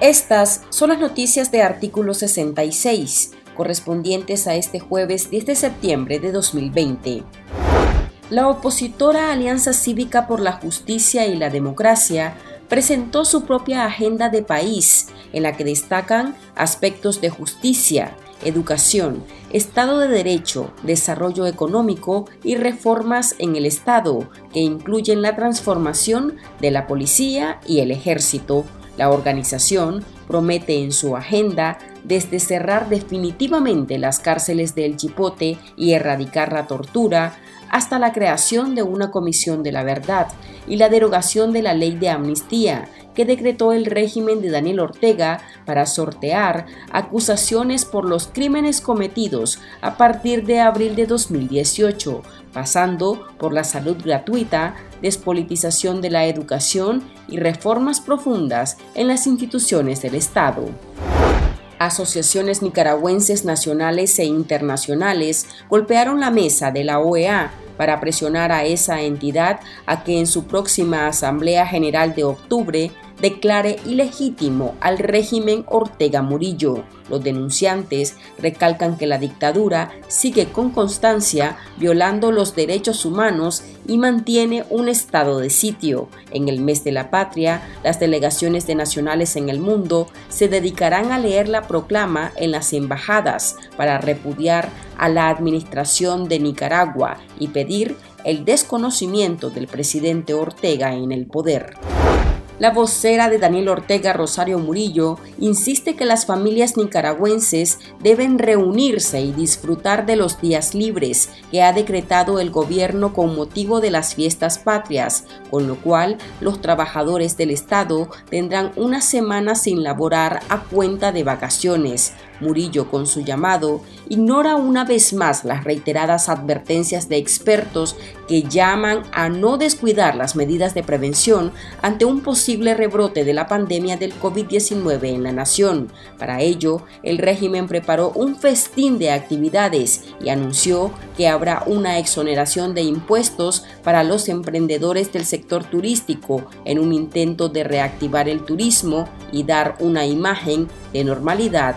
Estas son las noticias de artículo 66, correspondientes a este jueves 10 de septiembre de 2020. La opositora Alianza Cívica por la Justicia y la Democracia presentó su propia agenda de país, en la que destacan aspectos de justicia, educación, Estado de Derecho, desarrollo económico y reformas en el Estado, que incluyen la transformación de la policía y el ejército, la organización promete en su agenda desde cerrar definitivamente las cárceles del Chipote y erradicar la tortura, hasta la creación de una comisión de la verdad y la derogación de la ley de amnistía que decretó el régimen de Daniel Ortega para sortear acusaciones por los crímenes cometidos a partir de abril de 2018, pasando por la salud gratuita, despolitización de la educación y reformas profundas en las instituciones del Estado. Asociaciones nicaragüenses nacionales e internacionales golpearon la mesa de la OEA para presionar a esa entidad a que en su próxima Asamblea General de octubre declare ilegítimo al régimen Ortega Murillo. Los denunciantes recalcan que la dictadura sigue con constancia violando los derechos humanos y mantiene un estado de sitio. En el mes de la patria, las delegaciones de nacionales en el mundo se dedicarán a leer la proclama en las embajadas para repudiar a la administración de Nicaragua y pedir el desconocimiento del presidente Ortega en el poder. La vocera de Daniel Ortega, Rosario Murillo, insiste que las familias nicaragüenses deben reunirse y disfrutar de los días libres que ha decretado el gobierno con motivo de las fiestas patrias, con lo cual los trabajadores del Estado tendrán una semana sin laborar a cuenta de vacaciones. Murillo, con su llamado, ignora una vez más las reiteradas advertencias de expertos que llaman a no descuidar las medidas de prevención ante un posible rebrote de la pandemia del COVID-19 en la nación. Para ello, el régimen preparó un festín de actividades y anunció que habrá una exoneración de impuestos para los emprendedores del sector turístico en un intento de reactivar el turismo y dar una imagen de normalidad